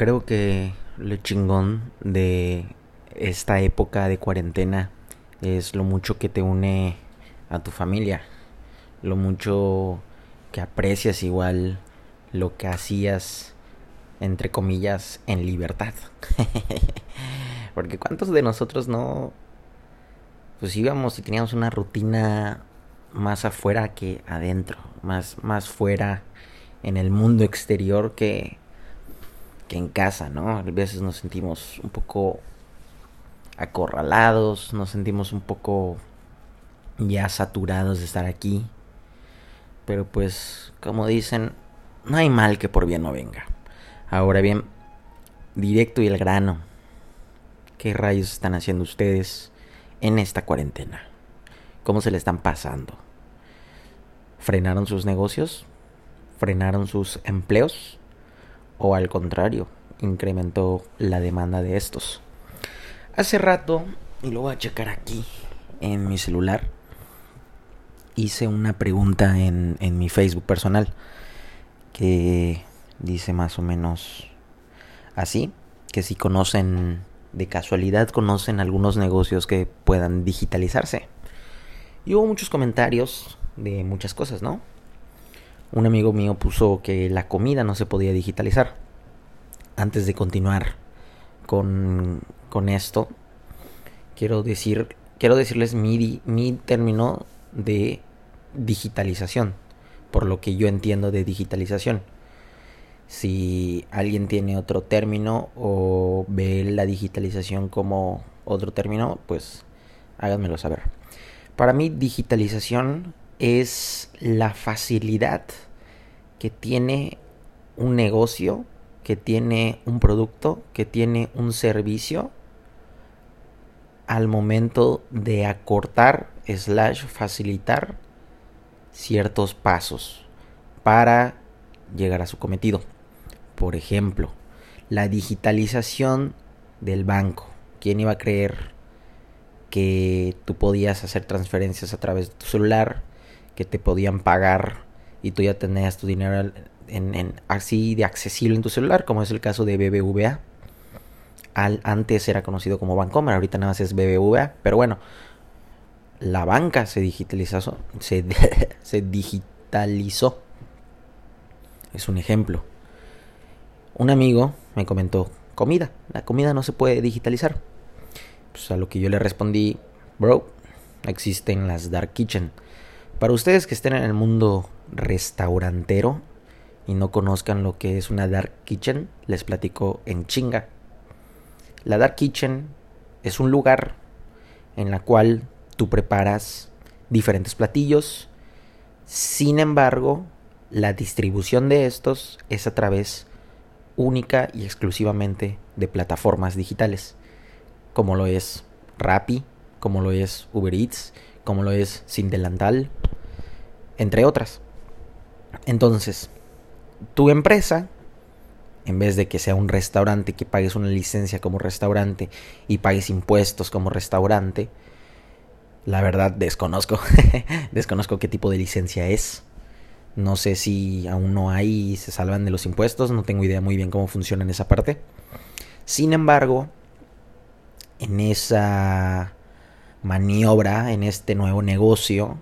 creo que lo chingón de esta época de cuarentena es lo mucho que te une a tu familia, lo mucho que aprecias igual lo que hacías entre comillas en libertad. Porque cuántos de nosotros no pues íbamos y teníamos una rutina más afuera que adentro, más más fuera en el mundo exterior que que en casa, ¿no? A veces nos sentimos un poco acorralados, nos sentimos un poco ya saturados de estar aquí. Pero pues, como dicen, no hay mal que por bien no venga. Ahora bien, directo y el grano. ¿Qué rayos están haciendo ustedes en esta cuarentena? ¿Cómo se le están pasando? ¿Frenaron sus negocios? ¿Frenaron sus empleos? O al contrario, incrementó la demanda de estos. Hace rato, y lo voy a checar aquí en mi celular, hice una pregunta en, en mi Facebook personal que dice más o menos así, que si conocen, de casualidad conocen algunos negocios que puedan digitalizarse. Y hubo muchos comentarios de muchas cosas, ¿no? Un amigo mío puso que la comida no se podía digitalizar. Antes de continuar con, con esto, quiero decir, quiero decirles mi, mi término de digitalización, por lo que yo entiendo de digitalización. Si alguien tiene otro término o ve la digitalización como otro término, pues háganmelo saber. Para mí digitalización es la facilidad que tiene un negocio, que tiene un producto, que tiene un servicio al momento de acortar slash facilitar ciertos pasos para llegar a su cometido. Por ejemplo, la digitalización del banco. ¿Quién iba a creer que tú podías hacer transferencias a través de tu celular? Que te podían pagar y tú ya tenías tu dinero así de accesible en tu celular, como es el caso de BBVA. Al, antes era conocido como Bancomer, ahorita nada más es BBVA, pero bueno, la banca se digitalizó, se, se digitalizó. Es un ejemplo. Un amigo me comentó, comida, la comida no se puede digitalizar. Pues a lo que yo le respondí, bro, existen las dark kitchen para ustedes que estén en el mundo restaurantero y no conozcan lo que es una dark kitchen, les platico en chinga. La dark kitchen es un lugar en la cual tú preparas diferentes platillos. Sin embargo, la distribución de estos es a través única y exclusivamente de plataformas digitales, como lo es Rappi, como lo es Uber Eats, como lo es Sin Delantal, entre otras. Entonces, tu empresa, en vez de que sea un restaurante que pagues una licencia como restaurante y pagues impuestos como restaurante, la verdad desconozco, desconozco qué tipo de licencia es. No sé si aún no hay se salvan de los impuestos, no tengo idea muy bien cómo funciona en esa parte. Sin embargo, en esa maniobra, en este nuevo negocio,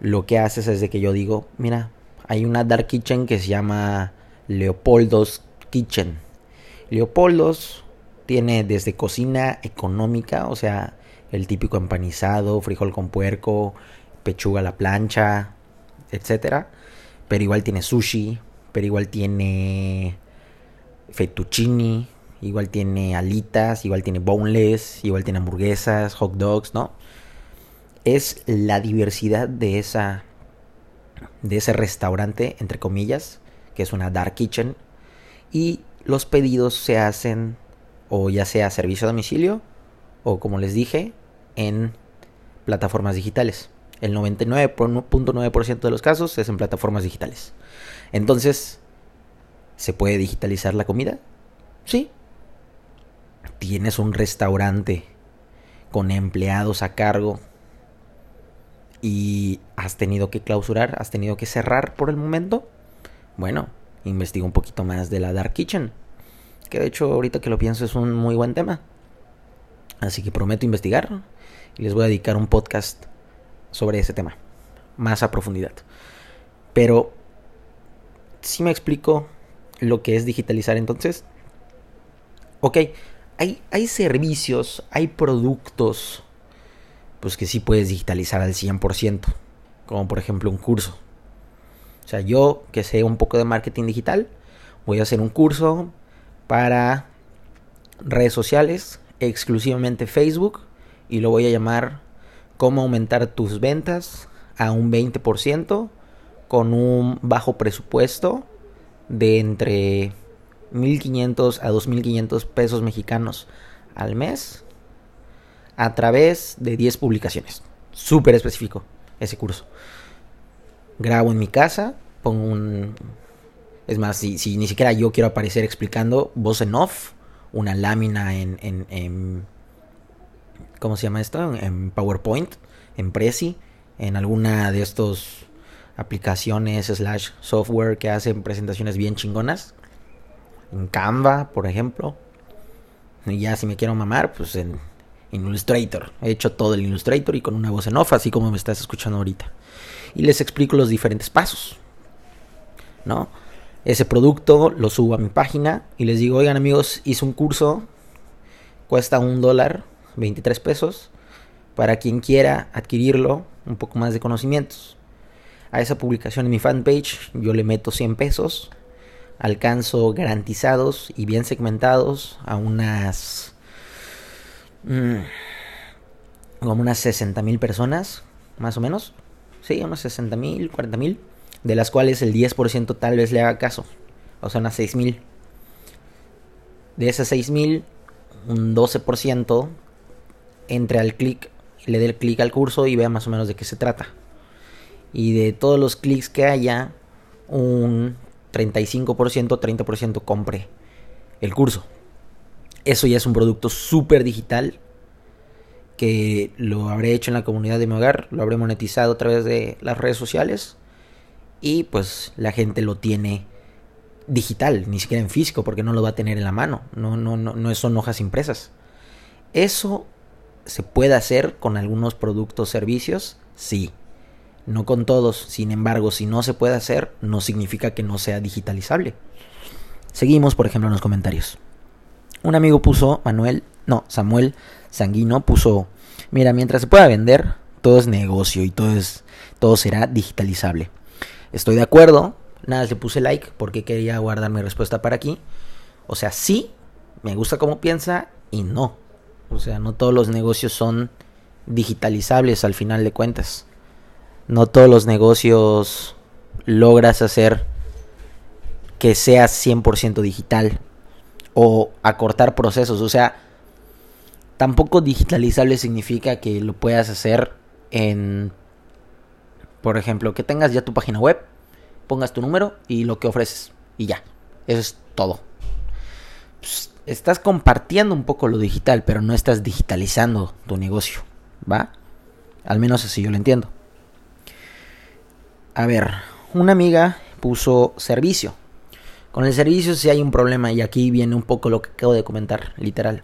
lo que haces es de que yo digo, mira, hay una dark kitchen que se llama Leopoldo's Kitchen. Leopoldo's tiene desde cocina económica, o sea, el típico empanizado, frijol con puerco, pechuga a la plancha, etcétera, pero igual tiene sushi, pero igual tiene fettuccini, igual tiene alitas, igual tiene boneless, igual tiene hamburguesas, hot dogs, ¿no? Es la diversidad de esa de ese restaurante entre comillas que es una dark kitchen y los pedidos se hacen o ya sea servicio a domicilio o como les dije en plataformas digitales. El 99.9% de los casos es en plataformas digitales. Entonces se puede digitalizar la comida sí. Tienes un restaurante con empleados a cargo y has tenido que clausurar, has tenido que cerrar por el momento, bueno, investiga un poquito más de la Dark Kitchen. Que de hecho, ahorita que lo pienso, es un muy buen tema. Así que prometo investigar y les voy a dedicar un podcast sobre ese tema, más a profundidad. Pero si me explico lo que es digitalizar entonces. Ok, hay, hay servicios, hay productos, pues que sí puedes digitalizar al 100%, como por ejemplo un curso. O sea, yo que sé un poco de marketing digital, voy a hacer un curso para redes sociales, exclusivamente Facebook, y lo voy a llamar cómo aumentar tus ventas a un 20% con un bajo presupuesto de entre 1.500 a 2.500 pesos mexicanos al mes a través de 10 publicaciones. Súper específico ese curso. Grabo en mi casa, pongo un... Es más, si, ni siquiera yo quiero aparecer explicando, voz en off, una lámina en, en, en ¿cómo se llama esto? En PowerPoint, en Prezi, en alguna de estos aplicaciones slash software que hacen presentaciones bien chingonas. En Canva, por ejemplo. Y ya si me quiero mamar, pues en, Illustrator. He hecho todo el Illustrator y con una voz en off, así como me estás escuchando ahorita. Y les explico los diferentes pasos. ¿No? Ese producto lo subo a mi página y les digo, oigan amigos, hice un curso, cuesta un dólar, 23 pesos, para quien quiera adquirirlo, un poco más de conocimientos a esa publicación en mi fanpage, yo le meto 100 pesos, alcanzo garantizados y bien segmentados a unas... Mm, como unas 60 mil personas, más o menos. Sí, unas 60 mil, 40 mil. De las cuales el 10% tal vez le haga caso. O sea, unas 6 mil. De esas 6 mil, un 12% entre al clic, le dé el clic al curso y vea más o menos de qué se trata y de todos los clics que haya, un 35%, 30% compre el curso. Eso ya es un producto súper digital que lo habré hecho en la comunidad de mi hogar, lo habré monetizado a través de las redes sociales y pues la gente lo tiene digital, ni siquiera en físico porque no lo va a tener en la mano, no, no, no, no son hojas impresas. Eso se puede hacer con algunos productos, servicios, sí, no con todos. Sin embargo, si no se puede hacer, no significa que no sea digitalizable. Seguimos, por ejemplo, en los comentarios. Un amigo puso, Manuel, no, Samuel Sanguino puso, mira, mientras se pueda vender, todo es negocio y todo es todo será digitalizable. Estoy de acuerdo, nada, le puse like porque quería guardar mi respuesta para aquí. O sea, sí, me gusta cómo piensa y no. O sea, no todos los negocios son digitalizables al final de cuentas no todos los negocios logras hacer que sea 100% digital o acortar procesos. O sea, tampoco digitalizable significa que lo puedas hacer en, por ejemplo, que tengas ya tu página web, pongas tu número y lo que ofreces y ya. Eso es todo. Pues, estás compartiendo un poco lo digital, pero no estás digitalizando tu negocio, ¿va? Al menos así yo lo entiendo. A ver, una amiga puso servicio. Con el servicio sí hay un problema y aquí viene un poco lo que acabo de comentar, literal.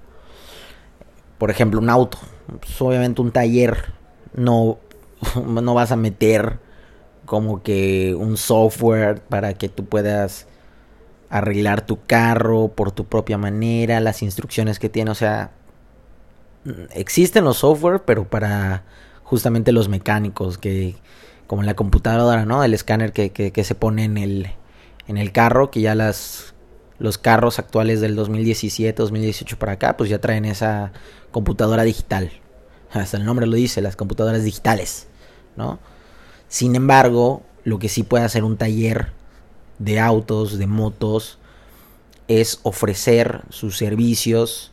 Por ejemplo, un auto. Pues, obviamente un taller no, no vas a meter como que un software para que tú puedas arreglar tu carro por tu propia manera, las instrucciones que tiene, o sea, existen los software, pero para justamente los mecánicos que como la computadora, ¿no? El escáner que, que, se pone en el, en el carro, que ya las, los carros actuales del 2017, 2018 para acá, pues ya traen esa computadora digital. Hasta el nombre lo dice, las computadoras digitales, ¿no? Sin embargo, lo que sí puede hacer un taller de autos, de motos, es ofrecer sus servicios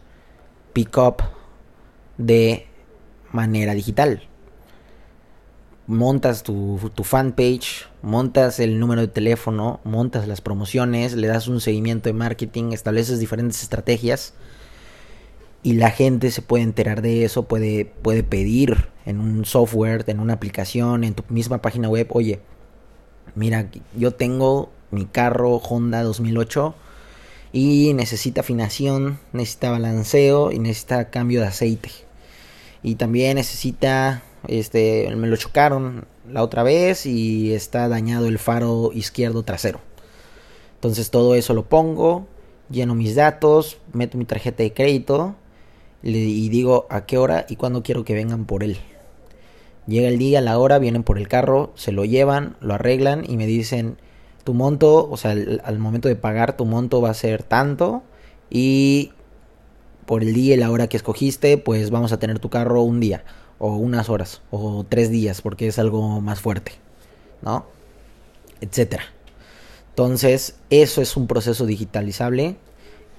pick-up de manera digital montas tu, tu, fanpage, montas el número de teléfono, montas las promociones, le das un seguimiento de marketing, estableces diferentes estrategias y la gente se puede enterar de eso, puede, puede pedir en un software, en una aplicación, en tu misma página web, oye, mira, yo tengo mi carro Honda 2008 y necesita afinación, necesita balanceo y necesita cambio de aceite. Y también necesita, este, me lo chocaron la otra vez y está dañado el faro izquierdo trasero. Entonces todo eso lo pongo, lleno mis datos, meto mi tarjeta de crédito y digo a qué hora y cuándo quiero que vengan por él. Llega el día, la hora, vienen por el carro, se lo llevan, lo arreglan y me dicen tu monto, o sea, al, momento de pagar tu monto va a ser tanto y por el día y la hora que escogiste, pues vamos a tener tu carro un día o unas horas o tres días porque es algo más fuerte, ¿no? Etcétera. Entonces, eso es un proceso digitalizable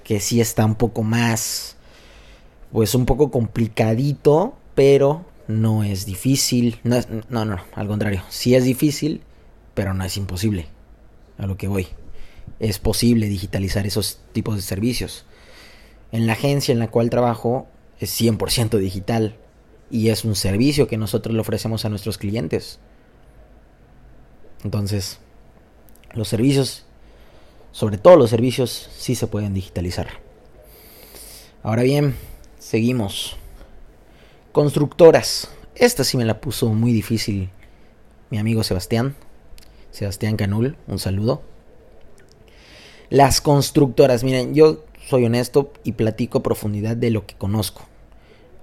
que sí está un poco más, pues un poco complicadito, pero no es difícil. No, no, no, al contrario, sí es difícil, pero no es imposible a lo que voy. Es posible digitalizar esos tipos de servicios. En la agencia en la cual trabajo es 100% digital y es un servicio que nosotros le ofrecemos a nuestros clientes. Entonces, los servicios, sobre todo los servicios, sí se pueden digitalizar. Ahora bien, seguimos. Constructoras. Esta sí me la puso muy difícil mi amigo Sebastián. Sebastián Canul, un saludo. Las constructoras, miren, yo soy honesto y platico a profundidad de lo que conozco.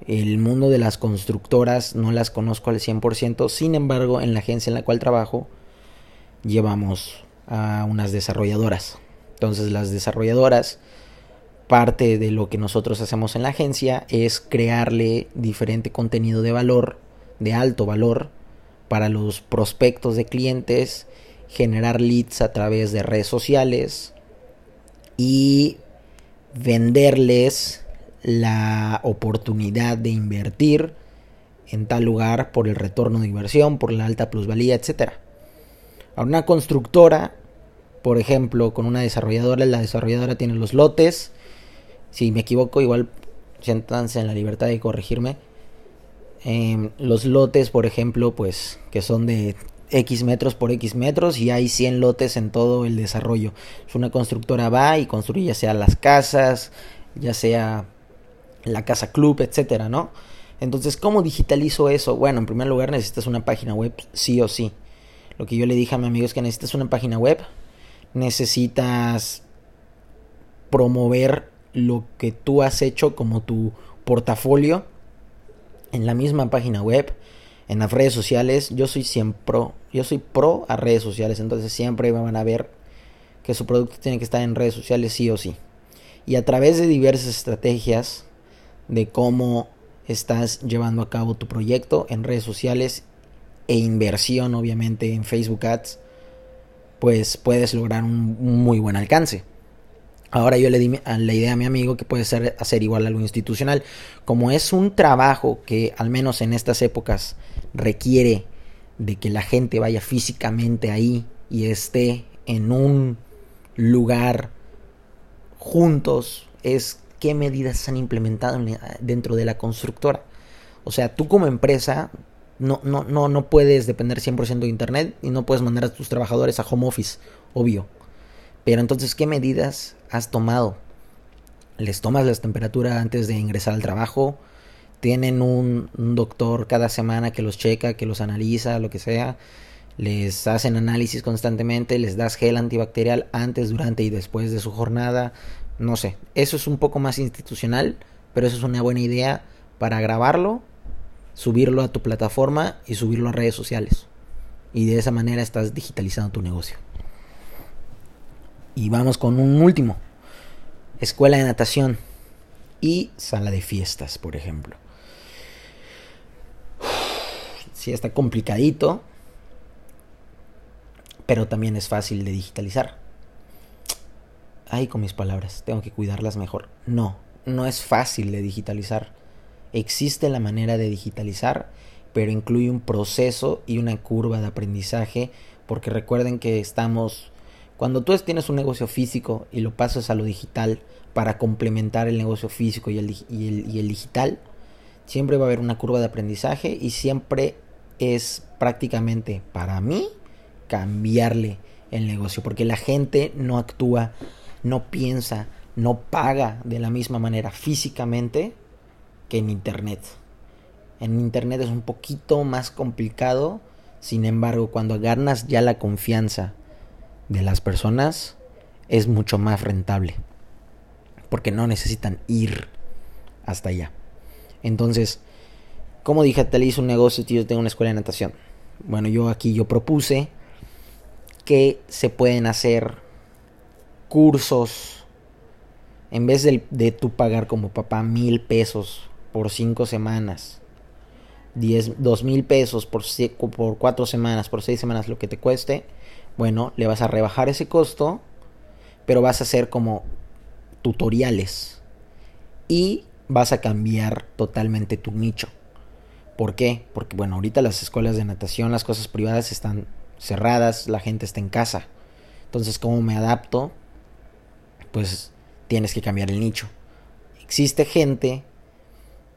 El mundo de las constructoras no las conozco al 100%, sin embargo, en la agencia en la cual trabajo llevamos a unas desarrolladoras. Entonces las desarrolladoras, parte de lo que nosotros hacemos en la agencia es crearle diferente contenido de valor, de alto valor, para los prospectos de clientes, generar leads a través de redes sociales y venderles la oportunidad de invertir en tal lugar por el retorno de inversión, por la alta plusvalía, etc. A una constructora, por ejemplo, con una desarrolladora, la desarrolladora tiene los lotes. Si me equivoco, igual siéntanse en la libertad de corregirme Em, los lotes, por ejemplo, pues que son de X metros por X metros y hay 100 lotes en todo el desarrollo. Es una constructora va y construye ya sea las casas, ya sea la casa club, etcétera, ¿no? Entonces, ¿cómo digitalizo eso? Bueno, en primer lugar necesitas una página web, sí o sí. Lo que yo le dije a mi amigo es que necesitas una página web, necesitas promover lo que tú has hecho como tu portafolio en la misma página web, en las redes sociales. Yo soy siempre, yo soy pro a redes sociales, entonces siempre van a ver que su producto tiene que estar en redes sociales sí o sí. Y a través de diversas estrategias de cómo estás llevando a cabo tu proyecto en redes sociales e inversión obviamente en Facebook Ads, pues puedes lograr un muy buen alcance. Ahora yo le di la idea a mi amigo que puede ser hacer igual algo institucional. Como es un trabajo que al menos en estas épocas requiere de que la gente vaya físicamente ahí y esté en un lugar juntos, es qué medidas han implementado dentro de la constructora. O sea, tú como empresa no, no, no, no puedes depender 100% de Internet y no puedes mandar a tus trabajadores a home office, obvio. Pero entonces, ¿qué medidas has tomado? ¿Les tomas la temperatura antes de ingresar al trabajo? ¿Tienen un, doctor cada semana que los checa, que los analiza, lo que sea? ¿Les hacen análisis constantemente? ¿Les das gel antibacterial antes, durante y después de su jornada? No sé, eso es un poco más institucional, pero eso es una buena idea para grabarlo, subirlo a tu plataforma y subirlo a redes sociales. Y de esa manera estás digitalizando tu negocio. Y vamos con un último. Escuela de natación y sala de fiestas, por ejemplo. Sí, está complicadito, pero también es fácil de digitalizar. Ay, con mis palabras, tengo que cuidarlas mejor. No, no es fácil de digitalizar. Existe la manera de digitalizar, pero incluye un proceso y una curva de aprendizaje, porque recuerden que estamos cuando tú tienes un negocio físico y lo pasas a lo digital para complementar el negocio físico y el, digital, siempre va a haber una curva de aprendizaje y siempre es prácticamente para mí cambiarle el negocio porque la gente no actúa, no piensa no paga de la misma manera físicamente que en internet. En internet es un poquito más complicado, sin embargo, cuando ganas ya la confianza de las personas, es mucho más rentable. Porque no necesitan ir hasta allá. Entonces, te hice un negocio y yo tengo una escuela de natación. Bueno, yo aquí yo propuse que se pueden hacer cursos en vez de, de tú pagar como papá mil pesos por cinco semanas, diez, dos mil pesos por, por cuatro semanas, por seis semanas, lo que te cueste, bueno, le vas a rebajar ese costo, pero vas a hacer como tutoriales y vas a cambiar totalmente tu nicho. ¿Por qué? Porque bueno, ahorita las escuelas de natación, las cosas privadas están cerradas, la gente está en casa. Entonces, ¿cómo me adapto? Pues tienes que cambiar el nicho. Existe gente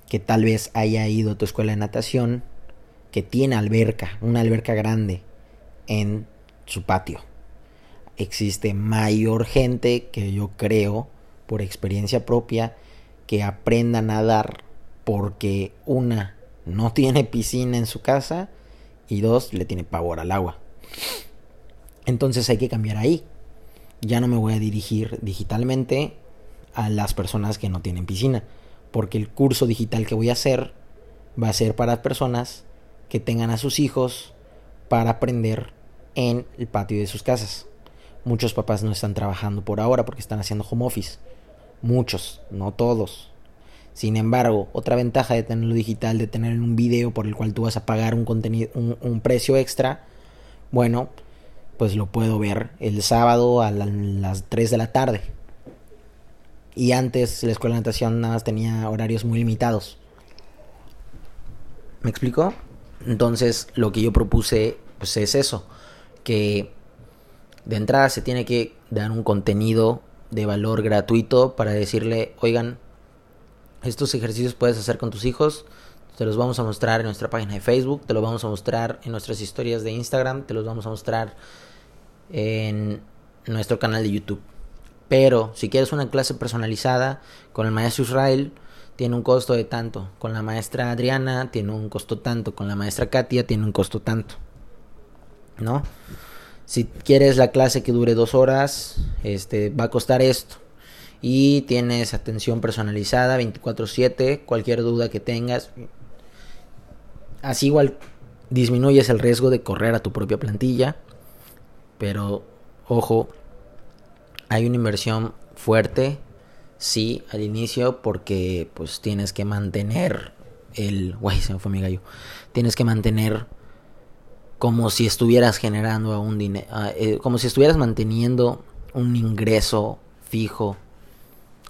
que tal vez haya ido a tu escuela de natación que tiene alberca, una alberca grande en su patio. Existe mayor gente que yo creo, por experiencia propia, que aprenda a nadar porque una no tiene piscina en su casa y dos, le tiene pavor al agua. Entonces hay que cambiar ahí. Ya no me voy a dirigir digitalmente a las personas que no tienen piscina, porque el curso digital que voy a hacer va a ser para personas que tengan a sus hijos para aprender en el patio de sus casas. Muchos papás no están trabajando por ahora porque están haciendo home office. Muchos, no todos. Sin embargo, otra ventaja de tenerlo digital, de tener un video por el cual tú vas a pagar un contenido, un, precio extra, bueno, pues lo puedo ver el sábado a las 3 de la tarde. Y antes la escuela de natación nada más tenía horarios muy limitados. ¿Me explico? Entonces lo que yo propuse pues es eso, que de entrada se tiene que dar un contenido de valor gratuito para decirle, oigan, estos ejercicios puedes hacer con tus hijos. Te los vamos a mostrar en nuestra página de Facebook, te los vamos a mostrar en nuestras historias de Instagram, te los vamos a mostrar en nuestro canal de YouTube. Pero si quieres una clase personalizada con el maestro Israel, tiene un costo de tanto. Con la maestra Adriana tiene un costo tanto. Con la maestra Katia tiene un costo tanto. ¿No? Si quieres la clase que dure dos horas, este va a costar esto y tienes atención personalizada 24/7, cualquier duda que tengas. Así igual disminuyes el riesgo de correr a tu propia plantilla, pero ojo, hay una inversión fuerte, sí, al inicio, porque pues tienes que mantener el... Guay, se me fue mi gallo. Tienes que mantener como si estuvieras generando un dinero, eh, como si estuvieras manteniendo un ingreso fijo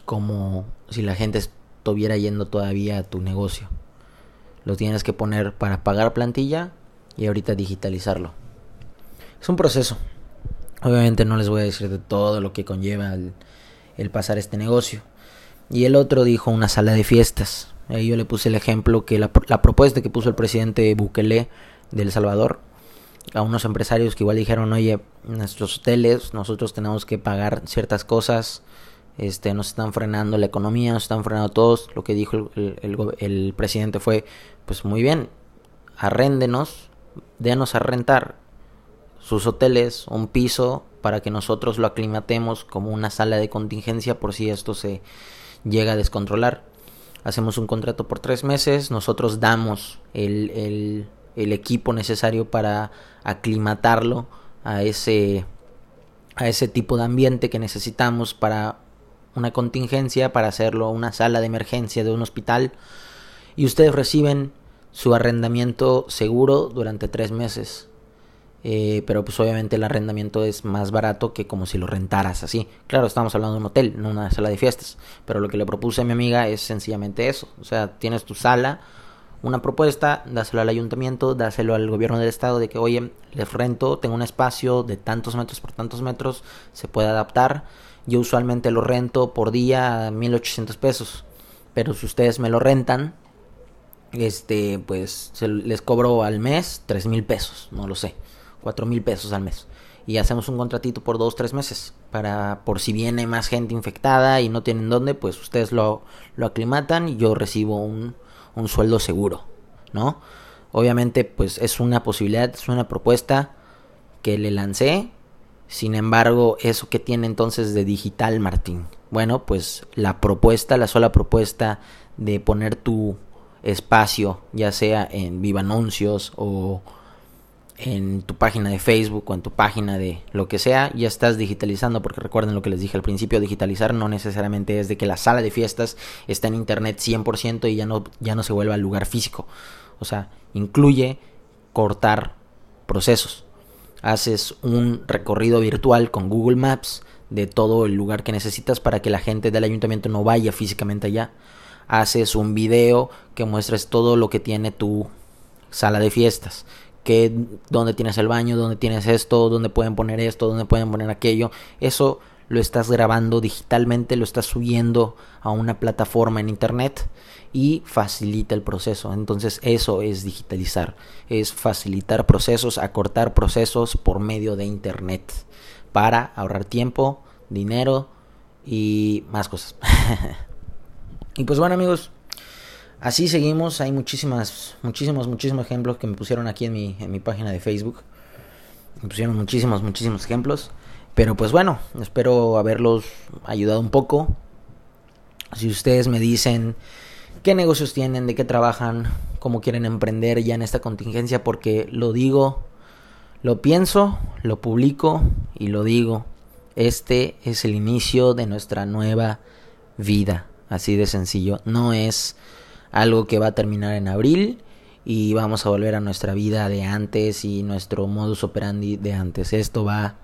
como si la gente estuviera yendo todavía a tu negocio. Lo tienes que poner para pagar plantilla y ahorita digitalizarlo. Es un proceso. Obviamente no les voy a decir de todo lo que conlleva el, pasar este negocio. Y el otro dijo una sala de fiestas. Ahí yo le puse el ejemplo que la, la propuesta que puso el presidente Bukele de El Salvador a unos empresarios que igual dijeron, oye, nuestros hoteles, nosotros tenemos que pagar ciertas cosas este, nos están frenando la economía, nos están frenando todos. Lo que dijo el, presidente fue, pues muy bien, arréndenos, dénos a rentar sus hoteles, un piso, para que nosotros lo aclimatemos como una sala de contingencia por si esto se llega a descontrolar. Hacemos un contrato por tres meses, nosotros damos el, el, el equipo necesario para aclimatarlo a ese, a ese tipo de ambiente que necesitamos para una contingencia para hacerlo una sala de emergencia de un hospital y ustedes reciben su arrendamiento seguro durante tres meses. Eh, pero pues obviamente el arrendamiento es más barato que como si lo rentaras así. Claro, estamos hablando de un hotel, no una sala de fiestas. Pero lo que le propuse a mi amiga es sencillamente eso. O sea, tienes tu sala, una propuesta, dáselo al ayuntamiento, dáselo al gobierno del estado de que, oye, les rento, tengo un espacio de tantos metros por tantos metros, se puede adaptar yo usualmente lo rento por día a 1800 pesos. Pero si ustedes me lo rentan, este, pues les cobro al mes 3000 pesos, no lo sé, 4000 pesos al mes. y hacemos un contratito por dos, tres meses. Para por si viene más gente infectada y no tienen dónde, pues ustedes lo, lo aclimatan y yo recibo un, un sueldo seguro, ¿no? Obviamente, pues es una posibilidad, es una propuesta que le lancé. Sin embargo, ¿eso que tiene entonces de digital, Martín? Bueno, pues la propuesta, la sola propuesta de poner tu espacio, ya sea en Viva Anuncios o en tu página de Facebook o en tu página de lo que sea, ya estás digitalizando, porque recuerden lo que les dije al principio, digitalizar no necesariamente es de que la sala de fiestas está en internet 100% y ya no, ya no se vuelva lugar físico. O sea, incluye cortar procesos. Haces un recorrido virtual con Google Maps de todo el lugar que necesitas para que la gente del ayuntamiento no vaya físicamente allá. Haces un video que muestres todo lo que tiene tu sala de fiestas que dónde tienes el baño, dónde tienes esto, dónde pueden poner esto, dónde pueden poner aquello. Eso lo estás grabando digitalmente, lo estás subiendo a una plataforma en internet y facilita el proceso. Entonces eso es digitalizar, es facilitar procesos, acortar procesos por medio de internet para ahorrar tiempo, dinero y más cosas. y pues bueno amigos, Así seguimos, hay muchísimas, muchísimos, muchísimos ejemplos que me pusieron aquí en mi, en mi página de Facebook. Me pusieron muchísimos, muchísimos ejemplos. Pero pues bueno, espero haberlos ayudado un poco. Si ustedes me dicen qué negocios tienen, de qué trabajan, cómo quieren emprender ya en esta contingencia, porque lo digo, lo pienso, lo publico y lo digo. Este es el inicio de nuestra nueva vida. Así de sencillo. No es algo que va a terminar en abril y vamos a volver a nuestra vida de antes y nuestro modus operandi de antes. Esto va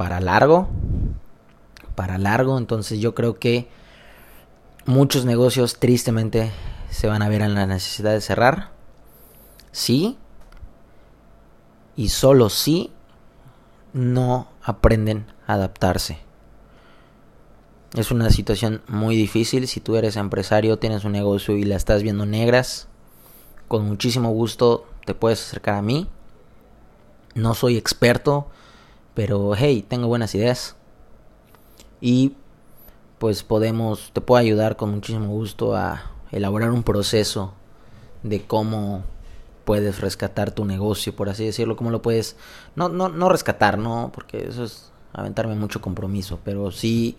para largo, para largo, entonces yo creo que muchos negocios tristemente se van a ver en la necesidad de cerrar. Sí, y solo si no aprenden a adaptarse. Es una situación muy difícil. Si tú eres empresario, tienes un negocio y la estás viendo negras, con muchísimo gusto te puedes acercar a mí. No soy experto, pero hey, tengo buenas ideas. Y pues podemos, te puedo ayudar con muchísimo gusto a elaborar un proceso de cómo puedes rescatar tu negocio, por así decirlo, cómo lo puedes, no, no, no rescatar, no, porque eso es aventarme mucho compromiso, pero sí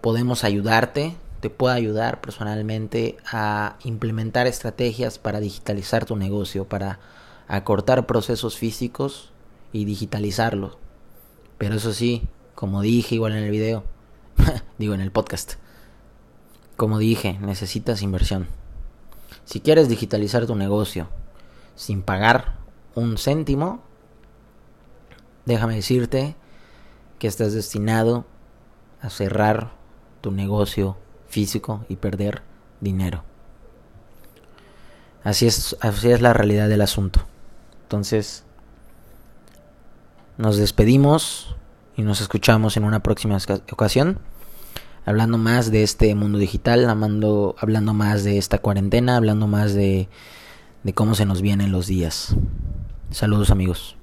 podemos ayudarte, te puedo ayudar personalmente a implementar estrategias para digitalizar tu negocio, para acortar procesos físicos y digitalizarlo. Pero eso sí, como dije igual en el video, digo en el podcast, como dije, necesitas inversión. Si quieres digitalizar tu negocio sin pagar un céntimo, déjame decirte que estás destinado a cerrar tu negocio físico y perder dinero. Así es, así es la realidad del asunto. Entonces, nos despedimos y nos escuchamos en una próxima ocasión. Hablando más de este mundo digital, hablando, hablando más de esta cuarentena, hablando más de, de cómo se nos vienen los días. Saludos amigos.